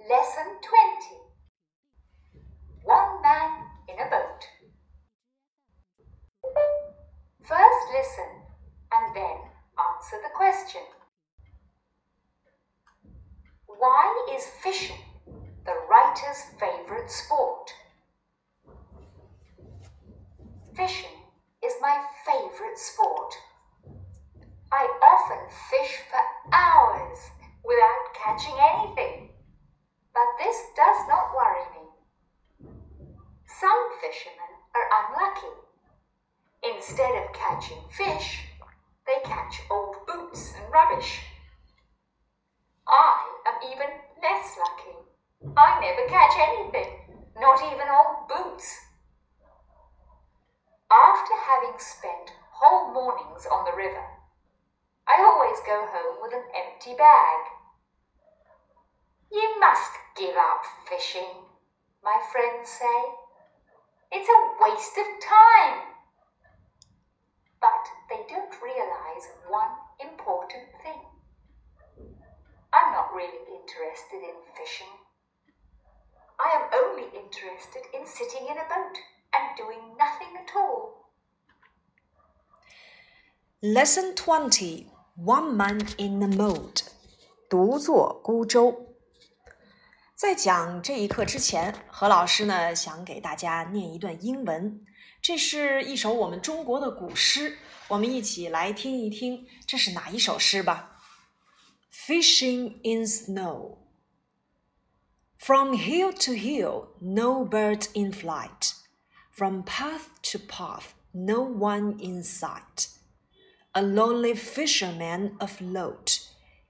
Lesson 20 One man in a boat. First listen and then answer the question. Why is fishing the writer's favorite sport? Fishing is my favorite sport. I often fish for hours without catching anything. This does not worry me. Some fishermen are unlucky. Instead of catching fish, they catch old boots and rubbish. I am even less lucky. I never catch anything, not even old boots. After having spent whole mornings on the river, I always go home with an empty bag. You must give up fishing, my friends say. It's a waste of time. But they don't realize one important thing. I'm not really interested in fishing. I am only interested in sitting in a boat and doing nothing at all. Lesson Twenty: One Man in the Mood，独坐孤舟。 在讲这一课之前，何老师呢想给大家念一段英文。这是一首我们中国的古诗，我们一起来听一听，这是哪一首诗吧？Fishing in snow. From hill to hill, no bird in flight. From path to path, no one in sight. A lonely fisherman afloat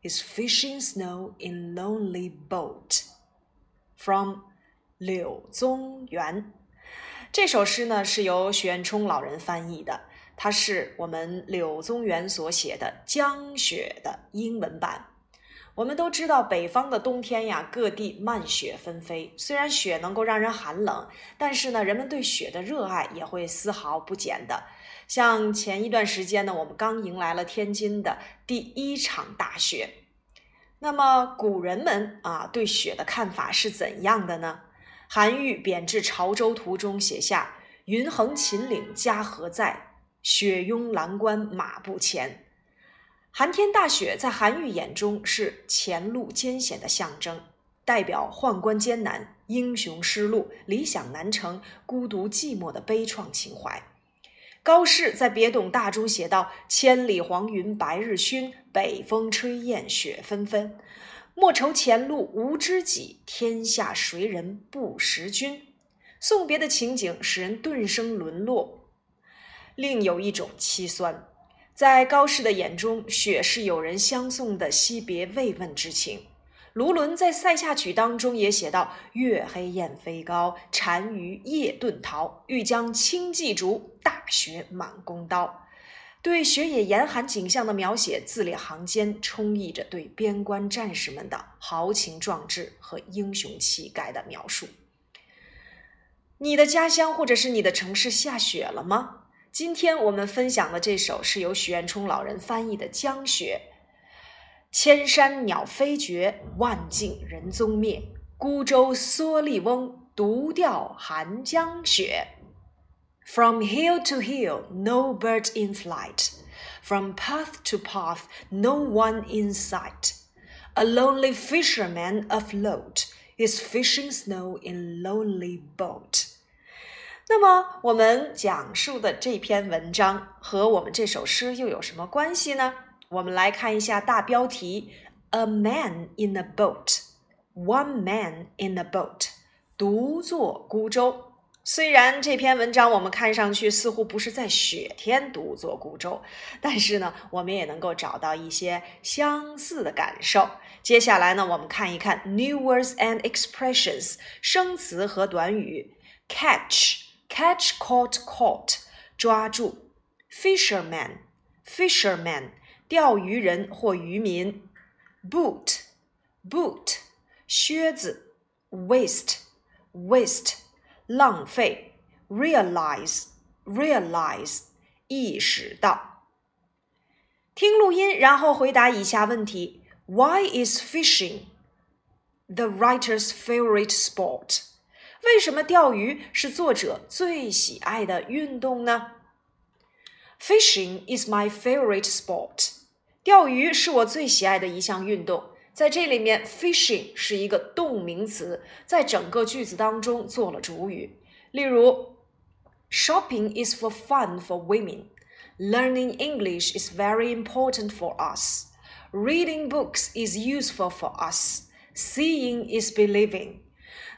is fishing snow in lonely boat. From 柳宗元，这首诗呢是由许渊冲老人翻译的，它是我们柳宗元所写的《江雪》的英文版。我们都知道，北方的冬天呀，各地漫雪纷飞。虽然雪能够让人寒冷，但是呢，人们对雪的热爱也会丝毫不减的。像前一段时间呢，我们刚迎来了天津的第一场大雪。那么，古人们啊，对雪的看法是怎样的呢？韩愈贬至潮州图中写下：“云横秦岭家何在？雪拥蓝关马不前。”寒天大雪在韩愈眼中是前路艰险的象征，代表宦官艰难、英雄失路、理想难成、孤独寂寞的悲怆情怀。高适在《别董大》中写道：“千里黄云白日曛，北风吹雁雪纷纷。莫愁前路无知己，天下谁人不识君。”送别的情景使人顿生沦落，另有一种凄酸。在高适的眼中，雪是有人相送的惜别慰问之情。卢纶在《塞下曲》当中也写道：“月黑雁飞高，单于夜遁逃。欲将轻骑逐，大雪满弓刀。”对雪野严寒景象的描写，字里行间充溢着对边关战士们的豪情壮志和英雄气概的描述。你的家乡或者是你的城市下雪了吗？今天我们分享的这首是由许渊冲老人翻译的《江雪》。千山鸟飞绝，万径人踪灭。孤舟蓑笠翁，独钓寒江雪。From hill to hill, no bird in flight. From path to path, no one in sight. A lonely fisherman afloat is fishing snow in lonely boat. 那么，我们讲述的这篇文章和我们这首诗又有什么关系呢？我们来看一下大标题：A man in a boat, one man in a boat，独坐孤舟。虽然这篇文章我们看上去似乎不是在雪天独坐孤舟，但是呢，我们也能够找到一些相似的感受。接下来呢，我们看一看 new words and expressions，生词和短语：catch。catch, caught, caught，抓住；fisherman, fisherman，钓鱼人或渔民；boot, boot，靴子；waste, waste，浪费；realize, realize，意识到。听录音，然后回答以下问题：Why is fishing the writer's favorite sport？为什么钓鱼是作者最喜爱的运动呢？Fishing is my favorite sport。 钓鱼是我最喜爱的一项运动。在这里面，fishing 是一个动名词，在整个句子当中做了主语。例如，Shopping is for fun for women. Learning English is very important for us. Reading books is useful for us. Seeing is believing.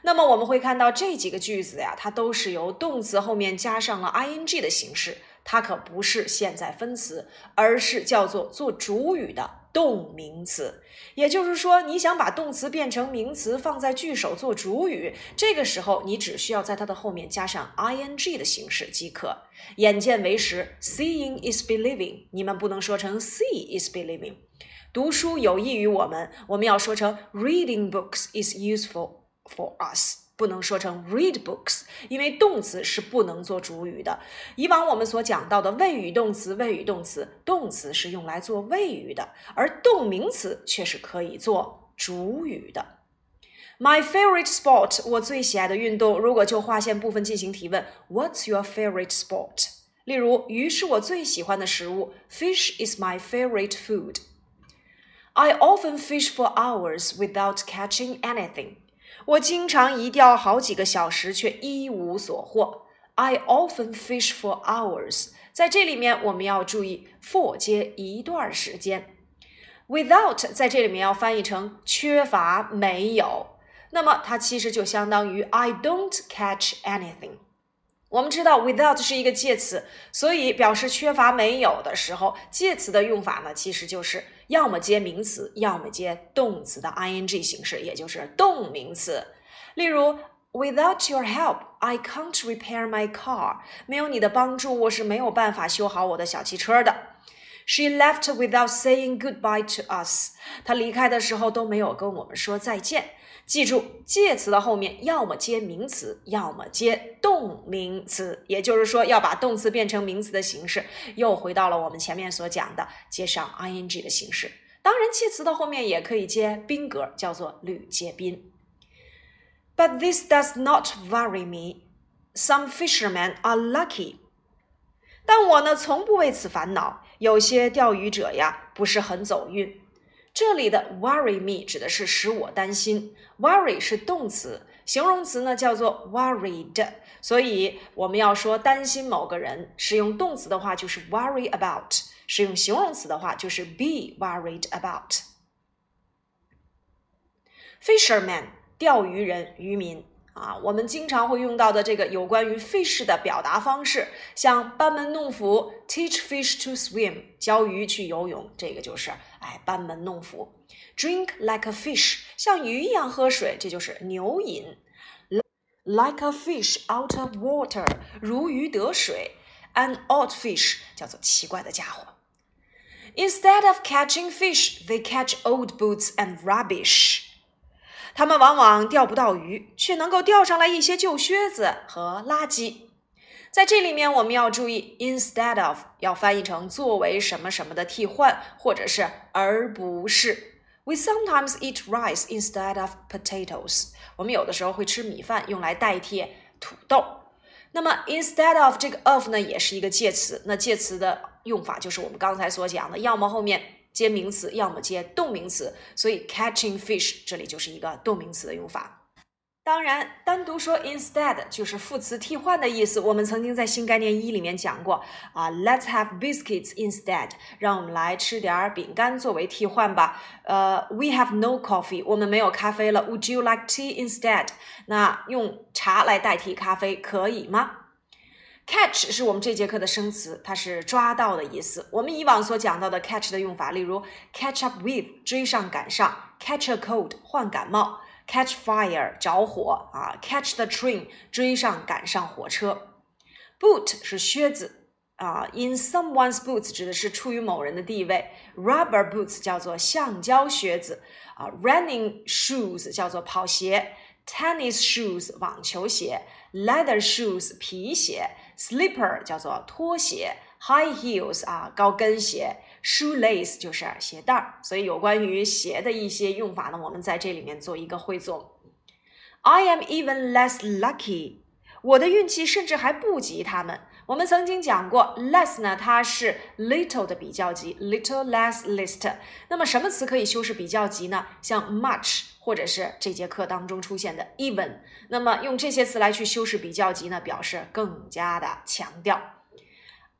那么我们会看到这几个句子呀，它都是由动词后面加上了 ing 的形式，它可不是现在分词，而是叫做做主语的动名词。也就是说，你想把动词变成名词，放在句首做主语，这个时候你只需要在它的后面加上 ing 的形式即可。眼见为实，seeing is believing，你们不能说成 see is believing。读书有益于我们，我们要说成 reading books is useful。For us，不能说成 read books，因为动词是不能做主语的。以往我们所讲到的谓语动词，谓语动词，动词是用来做谓语的，而动名词却是可以做主语的。My favorite sport，我最喜爱的运动。如果就划线部分进行提问，What's your favorite sport？例如，鱼是我最喜欢的食物，Fish is my favorite food。I often fish for hours without catching anything。 我经常一钓好几个小时，却一无所获。I often fish for hours。在这里面，我们要注意 for 接一段时间。Without 在这里面要翻译成缺乏、没有。那么它其实就相当于 I don't catch anything。我们知道 without 是一个介词，所以表示缺乏、没有的时候，介词的用法呢，其实就是。要么接名词，要么接动词的 ing 形式，也就是动名词。例如，Without your help, I can't repair my car。没有你的帮助，我是没有办法修好我的小汽车的。She left without saying goodbye to us。她离开的时候都没有跟我们说再见。记住，介词的后面要么接名词，要么接动名词，也就是说要把动词变成名词的形式，又回到了我们前面所讲的接上 ing 的形式。当然，介词的后面也可以接宾格，叫做履接宾。But this does not worry me. Some fishermen are lucky. 但我呢，从不为此烦恼。有些钓鱼者呀，不是很走运。这里的 worry me 指的是使我担心，worry 是动词，形容词呢叫做 worried。所以我们要说担心某个人，使用动词的话就是 worry about，使用形容词的话就是 be worried about。Fisherman，钓鱼人，渔民。啊，我们经常会用到的这个有关于 fish 的表达方式，像班门弄斧 teach fish to swim 教鱼去游泳，这个就是哎班门弄斧。Drink like a fish 像鱼一样喝水，这就是牛饮。Like a fish out of water 如鱼得水。An odd fish 叫做奇怪的家伙。Instead of catching fish, they catch old boots and rubbish. 他们往往钓不到鱼，却能够钓上来一些旧靴子和垃圾。在这里面，我们要注意，instead of 要翻译成作为什么什么的替换，或者是而不是。We sometimes eat rice instead of potatoes。我们有的时候会吃米饭，用来代替土豆。那么，instead of 这个 of 呢，也是一个介词。那介词的用法就是我们刚才所讲的，要么后面。接名词，要么接动名词，所以 catching fish 这里就是一个动名词的用法。当然，单独说 instead 就是副词替换的意思。我们曾经在新概念一里面讲过啊，Let's have biscuits instead，让我们来吃点饼干作为替换吧。呃，We have no coffee，我们没有咖啡了。Would you like tea instead？那用茶来代替咖啡可以吗？Catch 是我们这节课的生词，它是抓到的意思。我们以往所讲到的 catch 的用法，例如 catch up with 追上赶上，catch a cold 患感冒，catch fire 着火啊，catch the train 追上赶上火车。Boot 是靴子啊，in someone's boots 指的是处于某人的地位，rubber boots 叫做橡胶靴子啊，running shoes 叫做跑鞋，tennis shoes 网球鞋，leather shoes 皮鞋。Slipper 叫做拖鞋，High heels 啊高跟鞋 shoelace 就是鞋带儿。所以有关于鞋的一些用法呢，我们在这里面做一个汇总。I am even less lucky。我的运气甚至还不及他们。我们曾经讲过，less 呢，它是 little 的比较级，little less list。那么什么词可以修饰比较级呢？像 much 或者是这节课当中出现的 even。那么用这些词来去修饰比较级呢，表示更加的强调。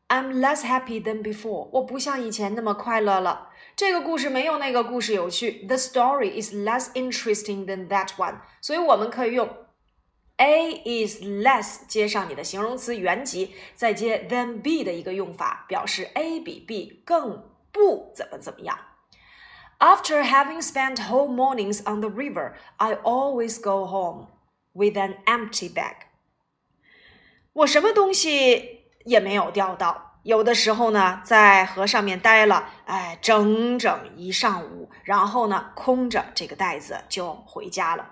I'm less happy than before。我不像以前那么快乐了。这个故事没有那个故事有趣。The story is less interesting than that one。所以我们可以用。A is less 接上你的形容词原级，再接 than B 的一个用法，表示 A 比 B 更不怎么怎么样。After having spent whole mornings on the river, I always go home with an empty bag. 我什么东西也没有钓到，有的时候呢，在河上面待了，哎，整整一上午，然后呢，空着这个袋子就回家了。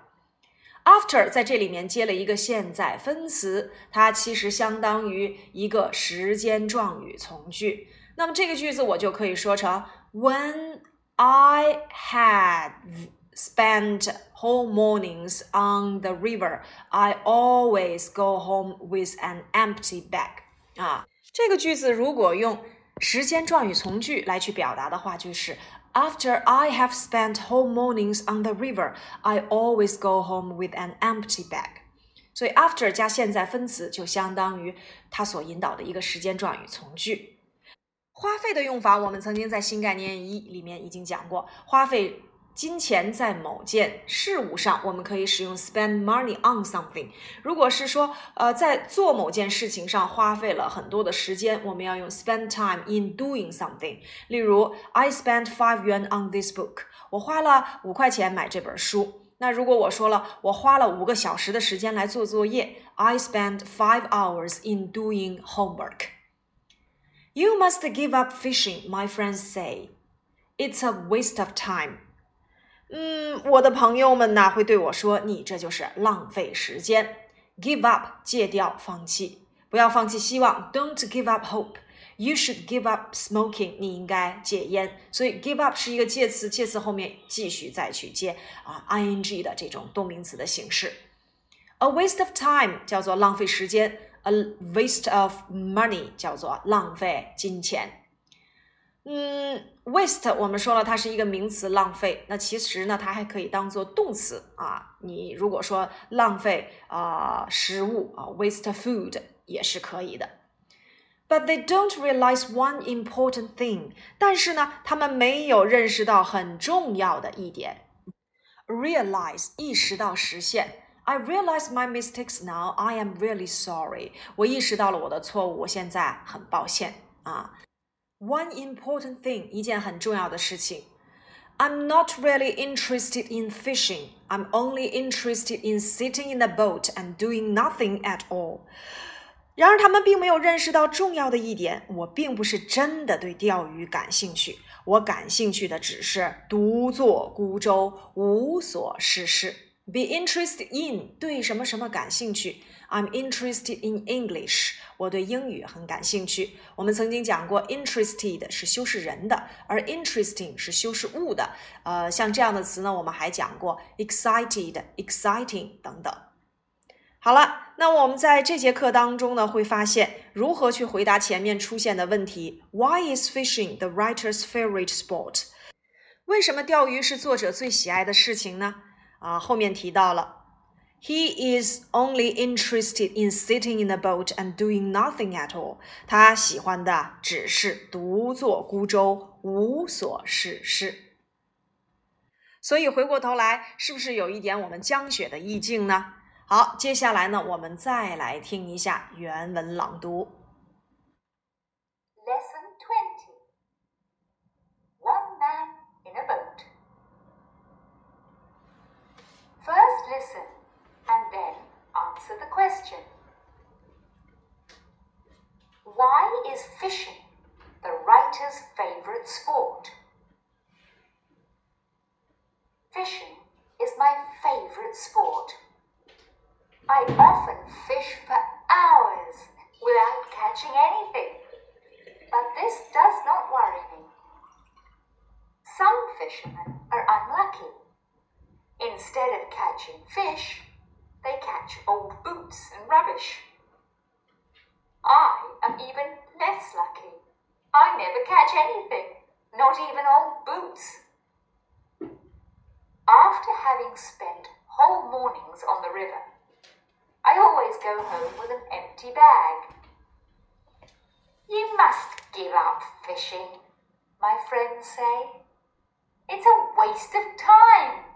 After 在这里面接了一个现在分词，它其实相当于一个时间状语从句。那么这个句子我就可以说成：When I had spent whole mornings on the river, I always go home with an empty bag。啊，这个句子如果用时间状语从句来去表达的话，就是 After I have spent whole mornings on the river, I always go home with an empty bag. 所以 after 加现在分词就相当于它所引导的一个时间状语从句。花费的用法，我们曾经在新概念一里面已经讲过，花费。金钱在某件事物上，我们可以使用 spend money on something。如果是说，呃，在做某件事情上花费了很多的时间，我们要用 spend time in doing something。例如，I spent five yuan on this book。我花了五块钱买这本书。那如果我说了，我花了五个小时的时间来做作业，I spent five hours in doing homework。You must give up fishing, my friends say. It's a waste of time. 嗯，我的朋友们呢会对我说：“你这就是浪费时间。” Give up，戒掉，放弃，不要放弃希望。Don't give up hope. You should give up smoking. 你应该戒烟。所以 give up 是一个介词，介词后面继续再去接啊 ing 的这种动名词的形式。A waste of time 叫做浪费时间，a waste of money 叫做浪费金钱。嗯，waste 我们说了，它是一个名词，浪费。那其实呢，它还可以当做动词啊。你如果说浪费啊食物啊，waste food 也是可以的。But they don't realize one important thing。但是呢，他们没有认识到很重要的一点。Realize 意识到实现。I realize my mistakes now. I am really sorry。我意识到了我的错误，我现在很抱歉啊。one important thing，一件很重要的事情。I'm not really interested in fishing. I'm only interested in sitting in a boat and doing nothing at all. 然而，他们并没有认识到重要的一点：我并不是真的对钓鱼感兴趣。我感兴趣的只是独坐孤舟，无所事事。 Be interested in 对什么什么感兴趣。I'm interested in English。我对英语很感兴趣。我们曾经讲过，interested 是修饰人的，而 interesting 是修饰物的。呃，像这样的词呢，我们还讲过 excited、exciting 等等。好了，那我们在这节课当中呢，会发现如何去回答前面出现的问题。Why is fishing the writer's favorite sport？为什么钓鱼是作者最喜爱的事情呢？啊，后面提到了。He is only interested in sitting in a boat and doing nothing at all. 他喜欢的只是独坐孤舟，无所事事。所以回过头来，是不是有一点我们江雪的意境呢？好，接下来呢，我们再来听一下原文朗读。Listen. and then answer the question. Why is fishing the writer's favorite sport? Fishing is my favorite sport. I often fish for hours without catching anything. Catching fish, they catch old boots and rubbish. I am even less lucky. I never catch anything, not even old boots. After having spent whole mornings on the river, I always go home with an empty bag. You must give up fishing, my friends say. It's a waste of time.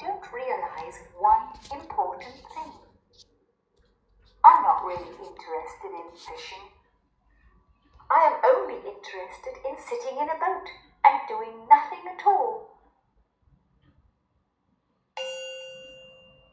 Don't realize one important thing. I'm not really interested in fishing. I am only interested in sitting in a boat and doing nothing at all.